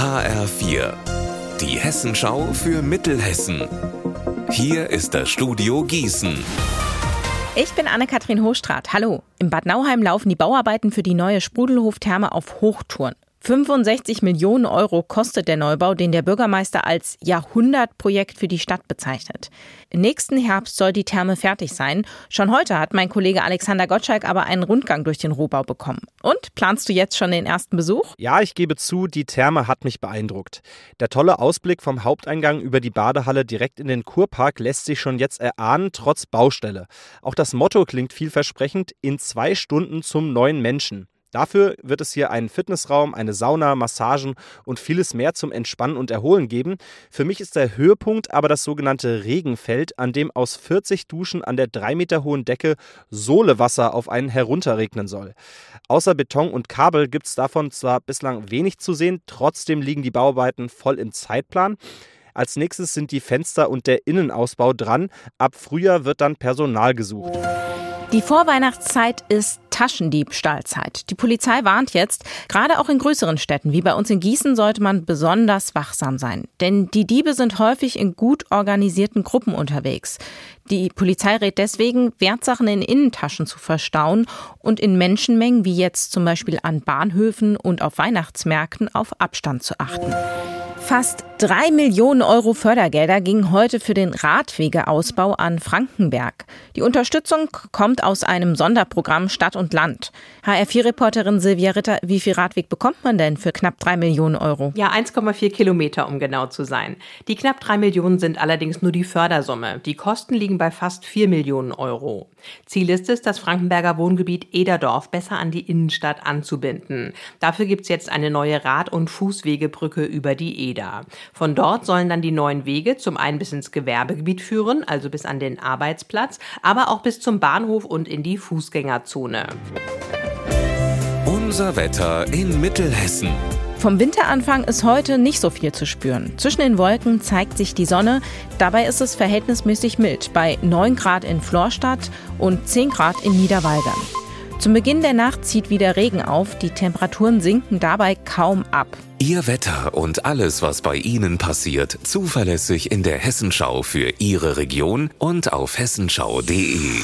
HR4, die Hessenschau für Mittelhessen. Hier ist das Studio Gießen. Ich bin Anne-Kathrin Hochstrat. Hallo. Im Bad Nauheim laufen die Bauarbeiten für die neue Sprudelhoftherme auf Hochtouren. 65 Millionen Euro kostet der Neubau, den der Bürgermeister als Jahrhundertprojekt für die Stadt bezeichnet. Im nächsten Herbst soll die Therme fertig sein. Schon heute hat mein Kollege Alexander Gottschalk aber einen Rundgang durch den Rohbau bekommen. Und planst du jetzt schon den ersten Besuch? Ja, ich gebe zu, die Therme hat mich beeindruckt. Der tolle Ausblick vom Haupteingang über die Badehalle direkt in den Kurpark lässt sich schon jetzt erahnen, trotz Baustelle. Auch das Motto klingt vielversprechend: in zwei Stunden zum neuen Menschen. Dafür wird es hier einen Fitnessraum, eine Sauna, Massagen und vieles mehr zum Entspannen und Erholen geben. Für mich ist der Höhepunkt aber das sogenannte Regenfeld, an dem aus 40 Duschen an der drei Meter hohen Decke Sohlewasser auf einen herunterregnen soll. Außer Beton und Kabel gibt es davon zwar bislang wenig zu sehen, trotzdem liegen die Bauarbeiten voll im Zeitplan. Als nächstes sind die Fenster und der Innenausbau dran. Ab Frühjahr wird dann Personal gesucht. Die Vorweihnachtszeit ist Taschendiebstahlzeit. Die Polizei warnt jetzt, gerade auch in größeren Städten wie bei uns in Gießen sollte man besonders wachsam sein. Denn die Diebe sind häufig in gut organisierten Gruppen unterwegs. Die Polizei rät deswegen, Wertsachen in Innentaschen zu verstauen und in Menschenmengen wie jetzt zum Beispiel an Bahnhöfen und auf Weihnachtsmärkten auf Abstand zu achten. Fast drei Millionen Euro Fördergelder gingen heute für den Radwegeausbau an Frankenberg. Die Unterstützung kommt aus einem Sonderprogramm Stadt und Land. HR4-Reporterin Silvia Ritter, wie viel Radweg bekommt man denn für knapp drei Millionen Euro? Ja, 1,4 Kilometer, um genau zu sein. Die knapp drei Millionen sind allerdings nur die Fördersumme. Die Kosten liegen bei fast vier Millionen Euro. Ziel ist es, das Frankenberger Wohngebiet Ederdorf besser an die Innenstadt anzubinden. Dafür gibt es jetzt eine neue Rad- und Fußwegebrücke über die Eder. Von dort sollen dann die neuen Wege zum einen bis ins Gewerbegebiet führen, also bis an den Arbeitsplatz, aber auch bis zum Bahnhof und in die Fußgängerzone. Unser Wetter in Mittelhessen. Vom Winteranfang ist heute nicht so viel zu spüren. Zwischen den Wolken zeigt sich die Sonne. Dabei ist es verhältnismäßig mild bei 9 Grad in Florstadt und 10 Grad in Niederwaldern. Zum Beginn der Nacht zieht wieder Regen auf. Die Temperaturen sinken dabei kaum ab. Ihr Wetter und alles, was bei Ihnen passiert, zuverlässig in der Hessenschau für Ihre Region und auf hessenschau.de.